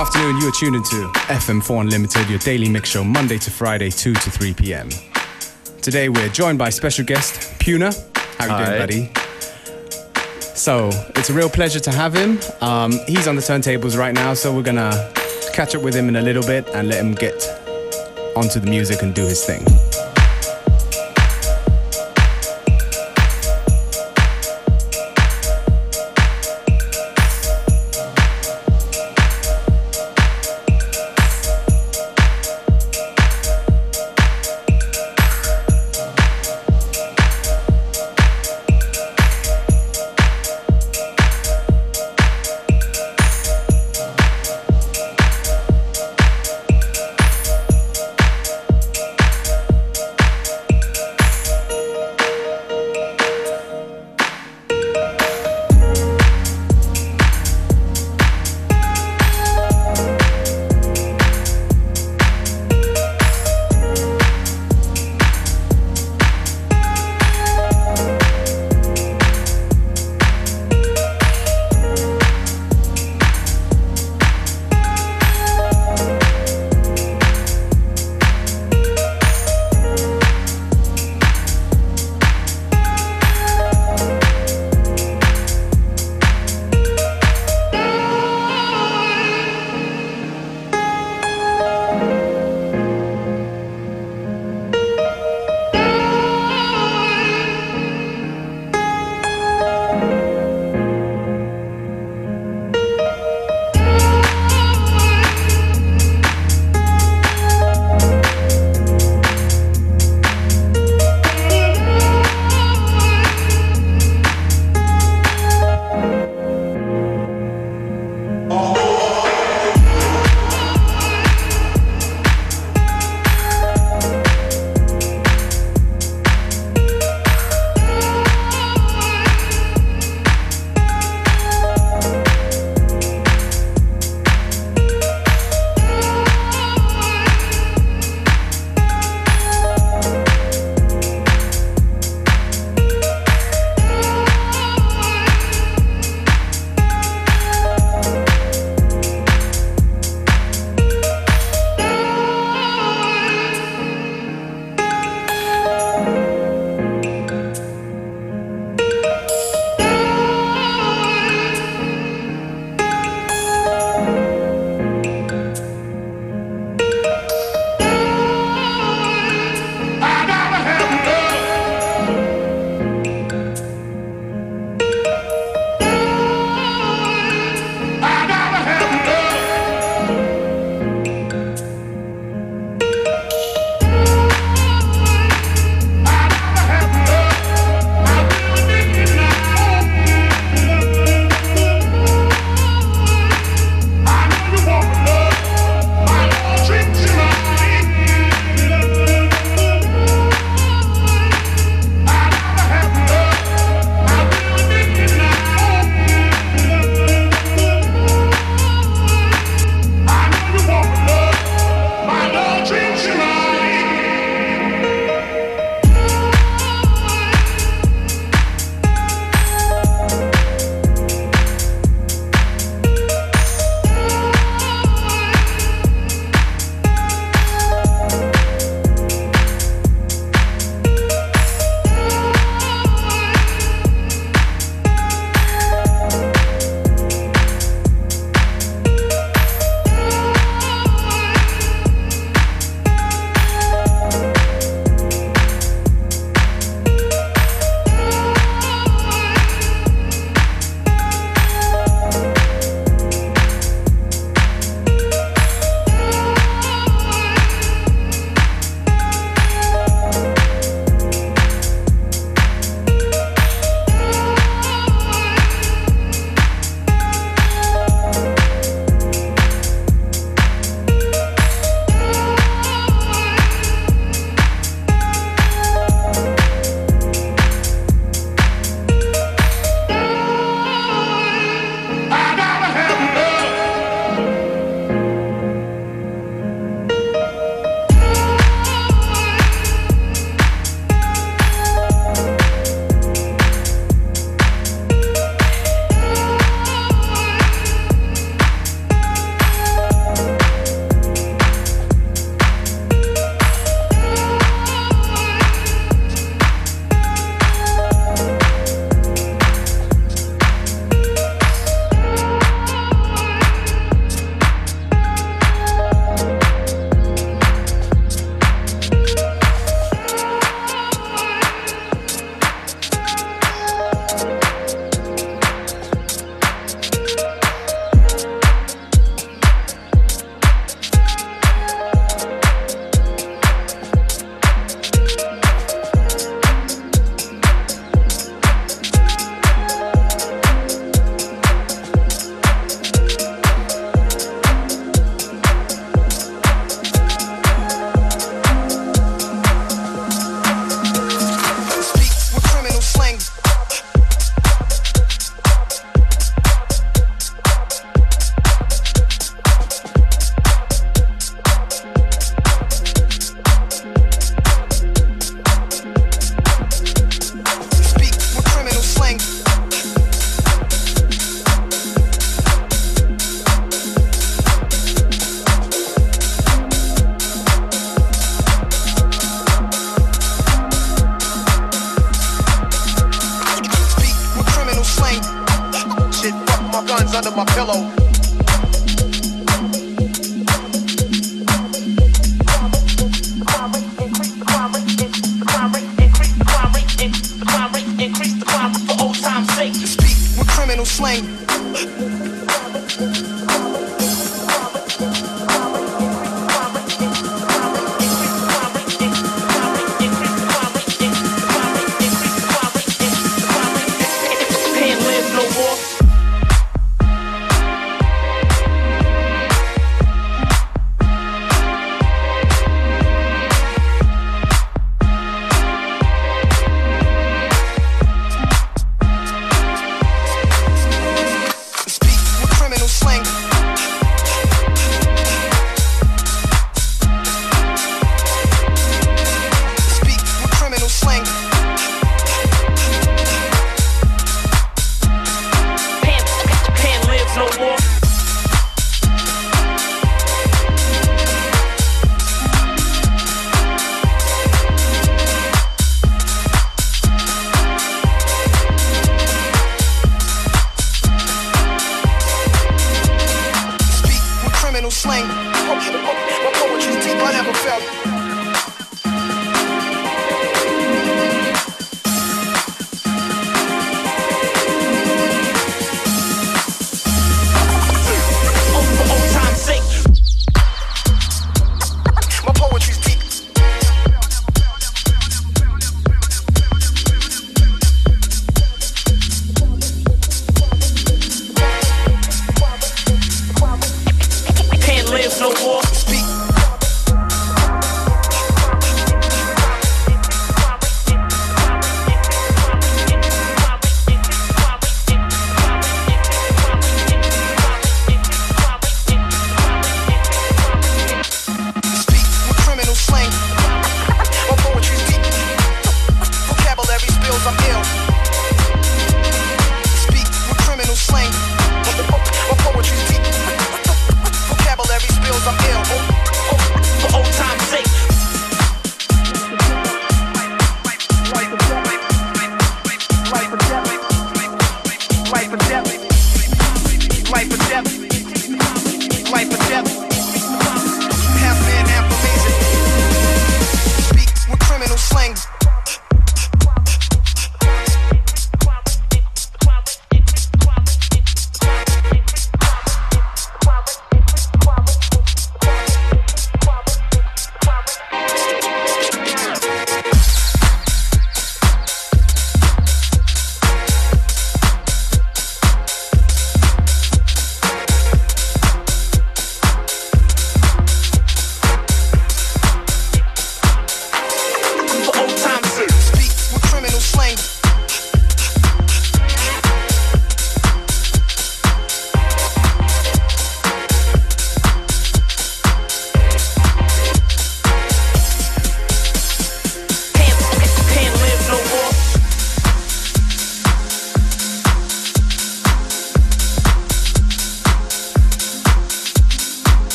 afternoon. You are tuned into FM4 Unlimited, your daily mix show, Monday to Friday, 2 to 3 p.m. Today we're joined by special guest Puna. How you Hi. doing, buddy? So it's a real pleasure to have him. Um, he's on the turntables right now, so we're gonna catch up with him in a little bit and let him get onto the music and do his thing.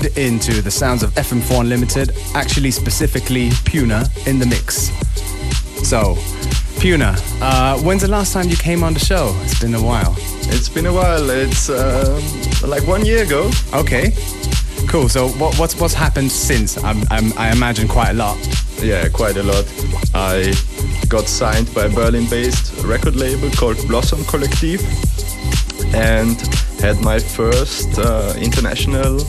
Tuned into the sounds of FM4 Unlimited, actually specifically Puna in the mix. So, Puna, uh, when's the last time you came on the show? It's been a while. It's been a while. It's uh, like one year ago. Okay, cool. So, what, what's what's happened since? I'm, I'm, I imagine quite a lot. Yeah, quite a lot. I got signed by a Berlin-based record label called Blossom Collective and had my first uh, international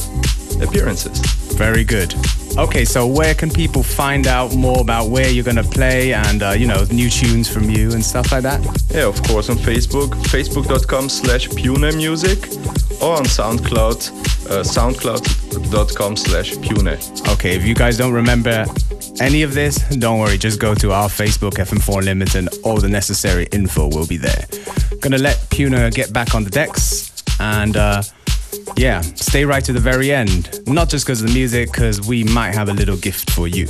appearances. Very good. Okay, so where can people find out more about where you're gonna play and uh, you know new tunes from you and stuff like that? Yeah, of course on Facebook, facebook.com slash Puna Music or on SoundCloud, uh, soundcloud.com slash Puna. Okay, if you guys don't remember any of this, don't worry, just go to our Facebook FM4 Limited and all the necessary info will be there. Gonna let Puna get back on the decks and uh, yeah, stay right to the very end. Not just because of the music, because we might have a little gift for you.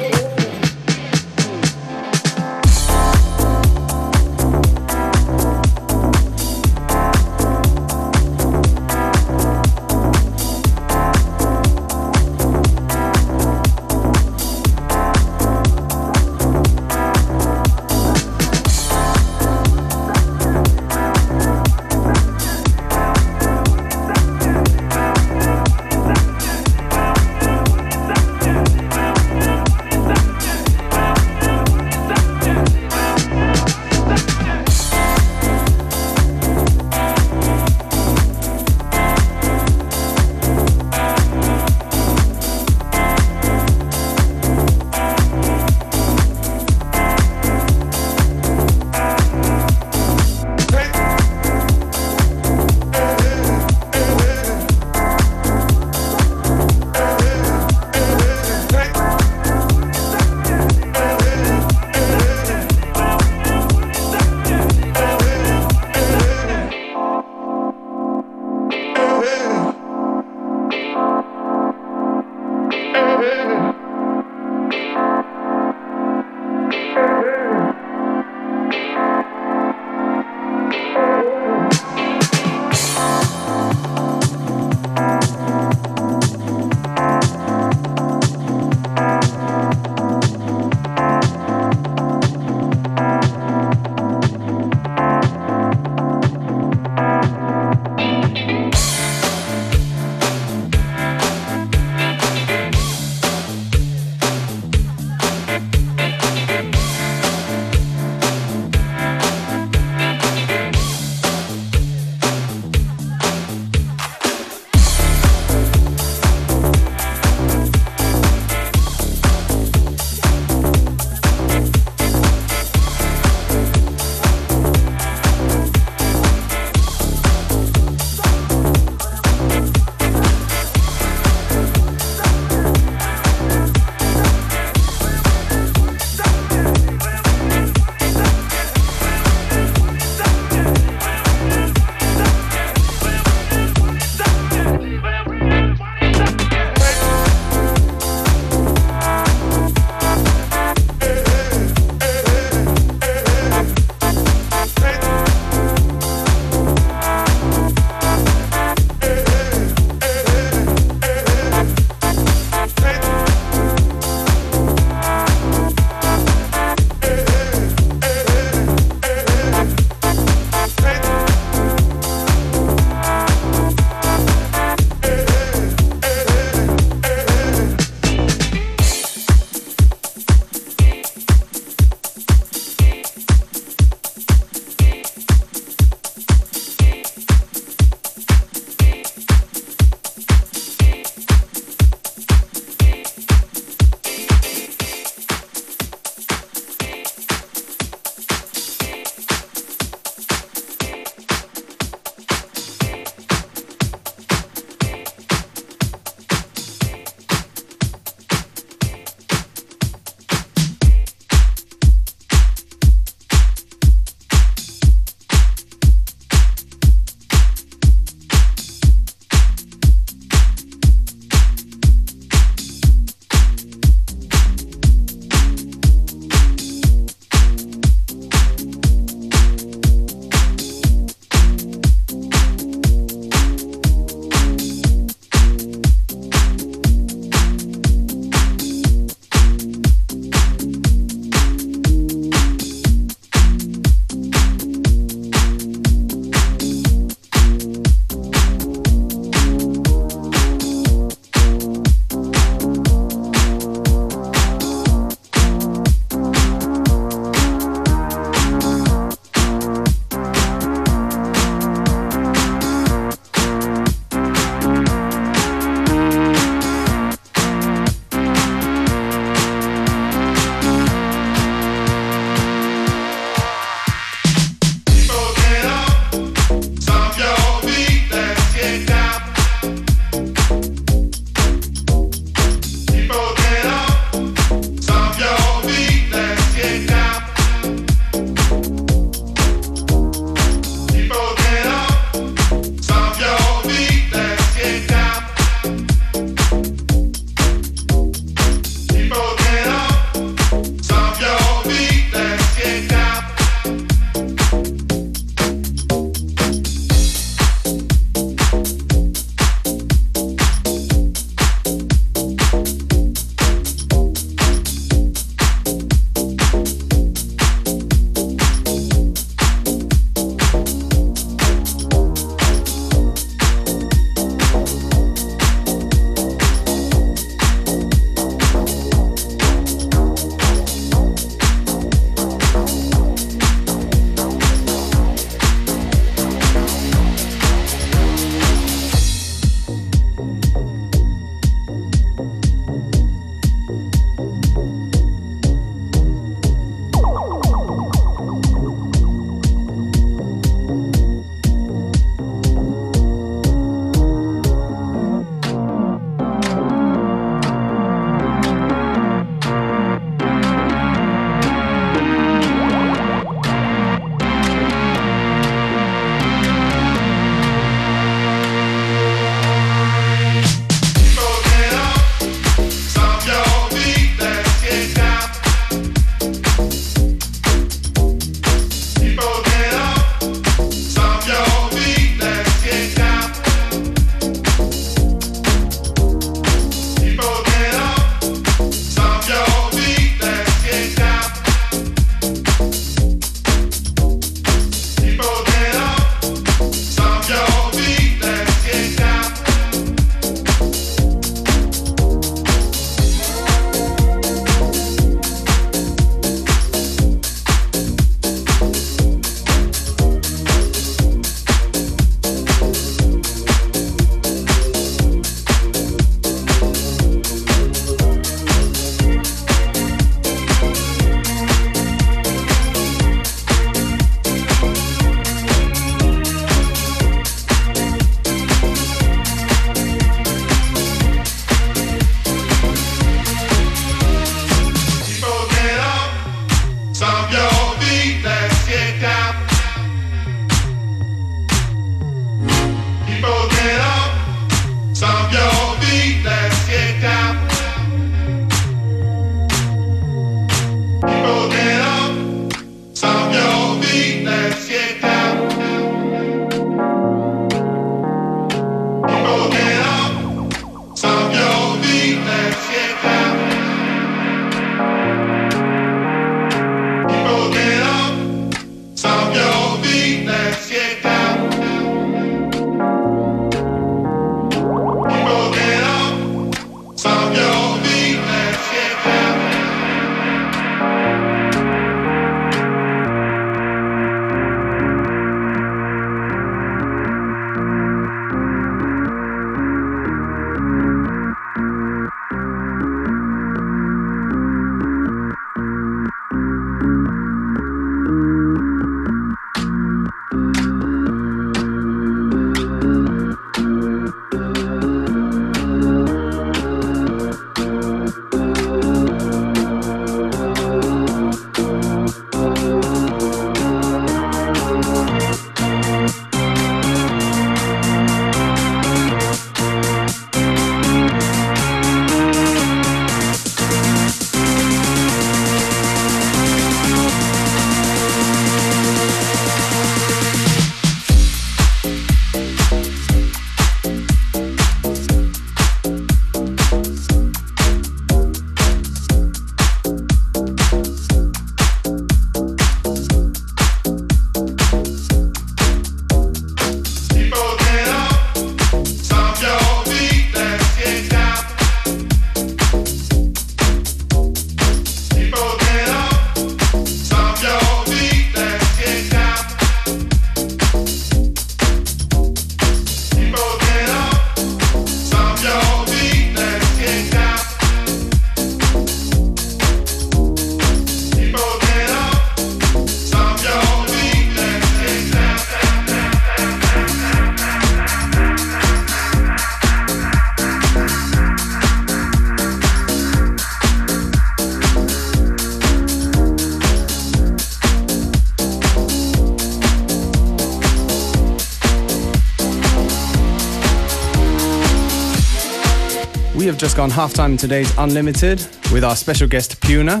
We have just gone halftime in today's Unlimited with our special guest Puna.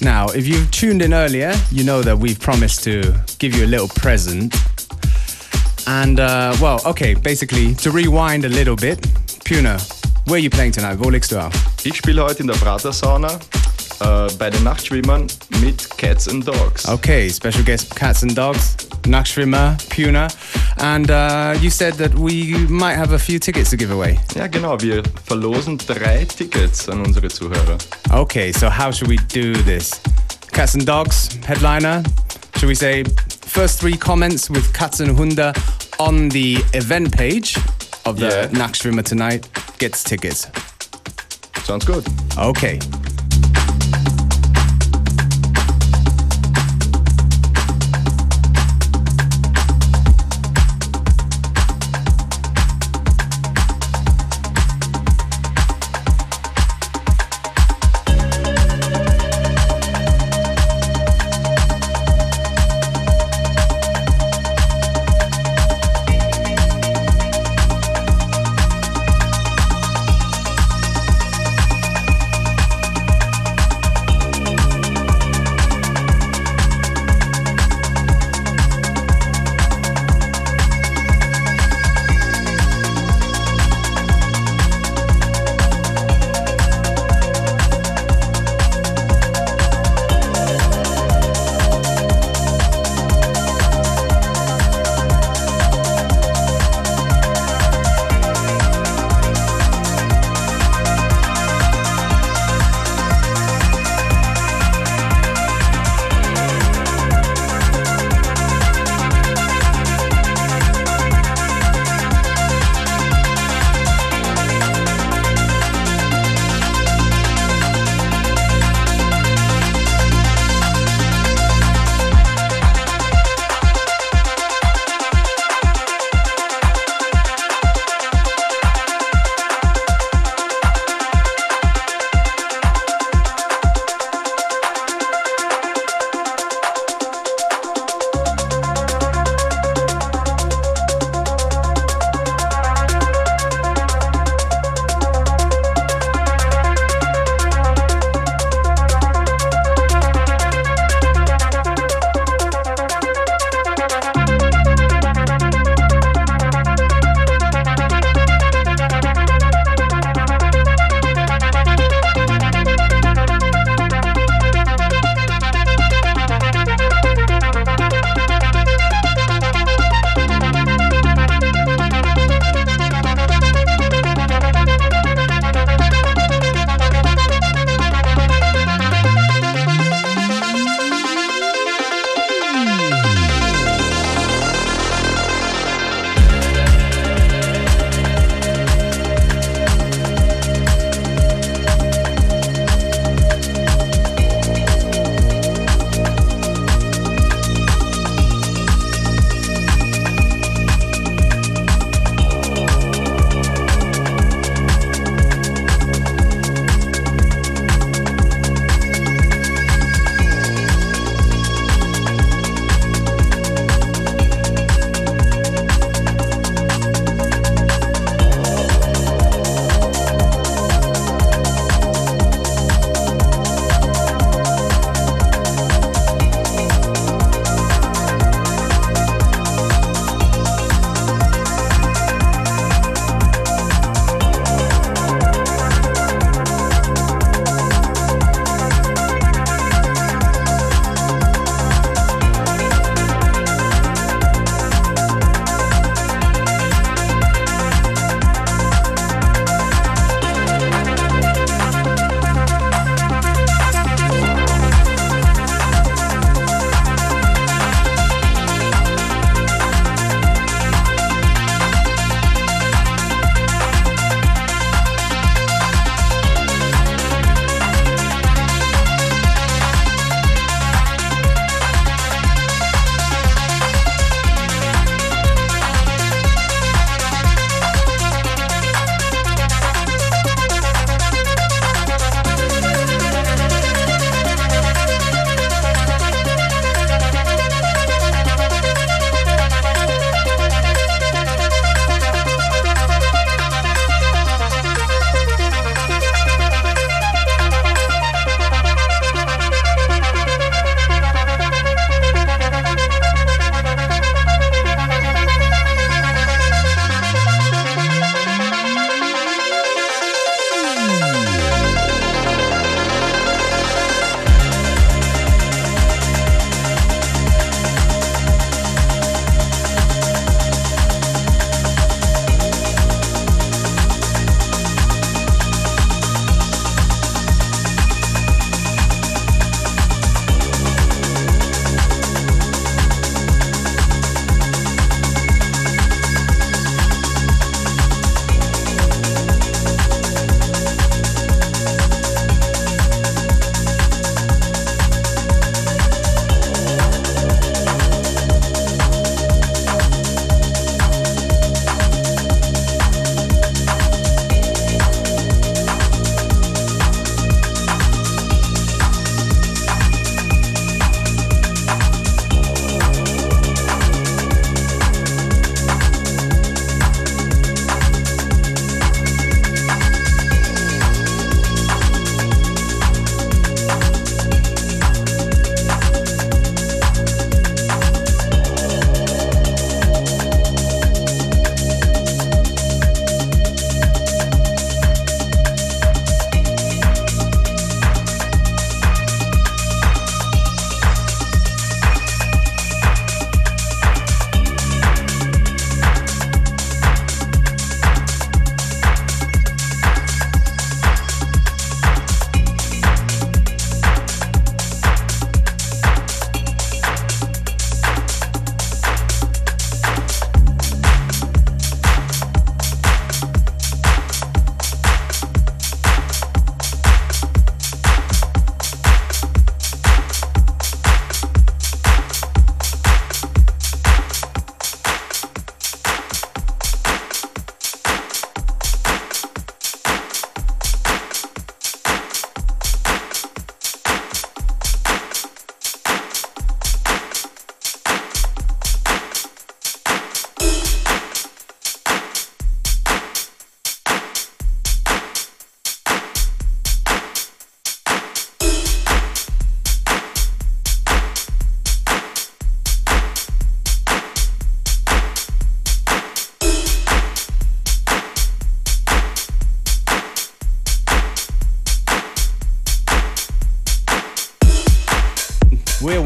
Now, if you've tuned in earlier, you know that we've promised to give you a little present. And, uh, well, okay, basically, to rewind a little bit, Puna, where are you playing tonight? Wo legst du auf? Ich spiele heute in der Prater Sauna äh, bei den Nachtschwimmern mit Cats and Dogs. Okay, special guest Cats and Dogs, Nachtschwimmer, Puna. And uh, you said that we might have a few tickets to give away. Ja, genau. Wir verlosen drei Tickets an unsere Zuhörer. Okay, so how should we do this? Cats and Dogs, headliner. Should we say first three comments with Cats and Hunde on the event page of the Yeah. Tonight gets tickets? Sounds good. Okay.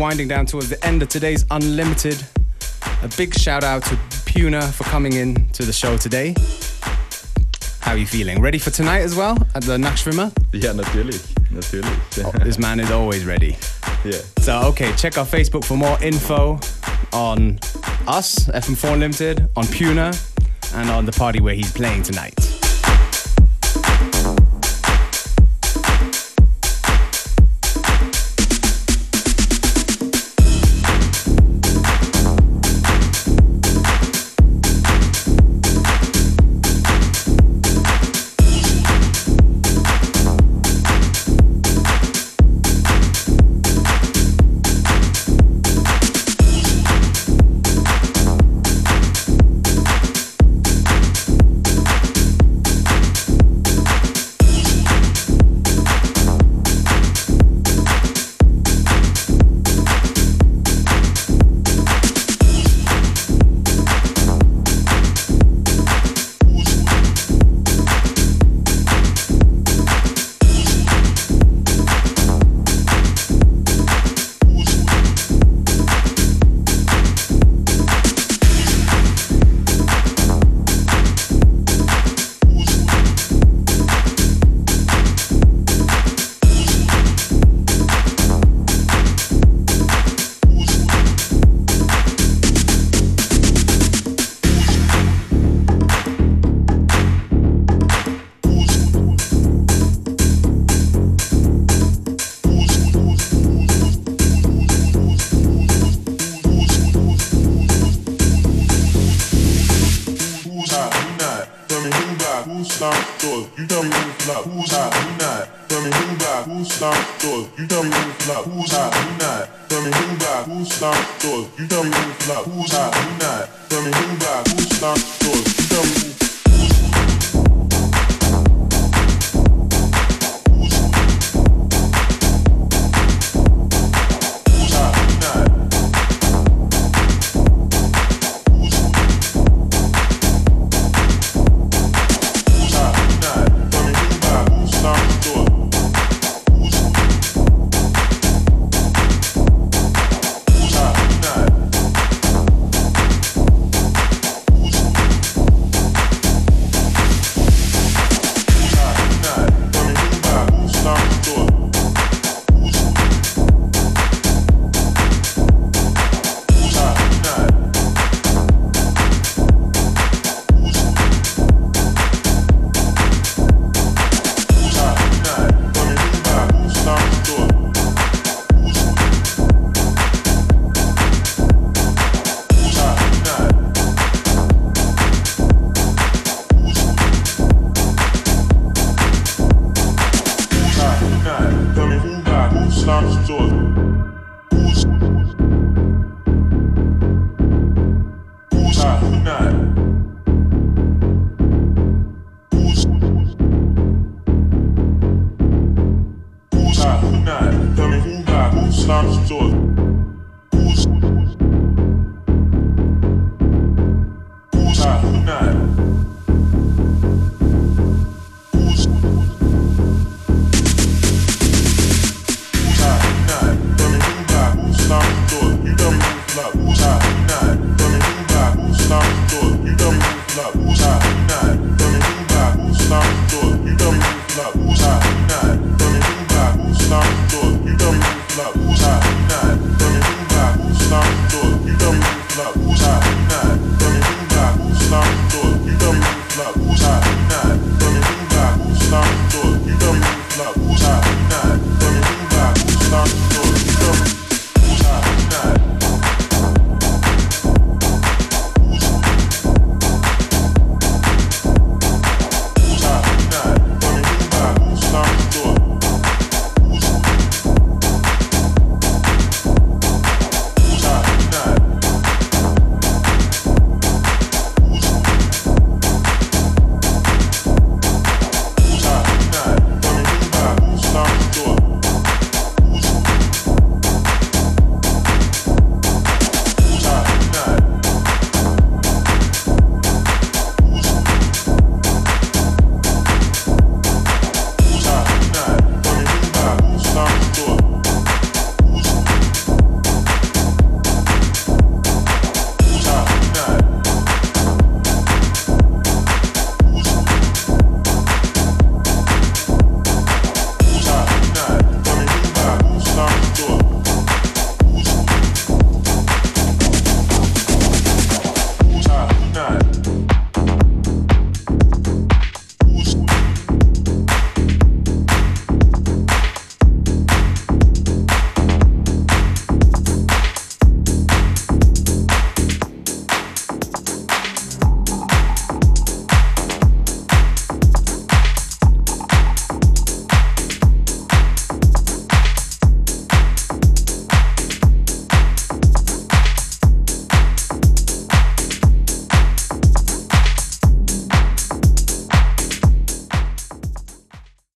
Winding down towards the end of today's Unlimited. A big shout out to Puna for coming in to the show today. How are you feeling? Ready for tonight as well at the Nachtschwimmer? Yeah, natürlich. Natürlich. Oh, this man is always ready. yeah. So, okay, check our Facebook for more info on us, FM4 Unlimited, on Puna, and on the party where he's playing tonight.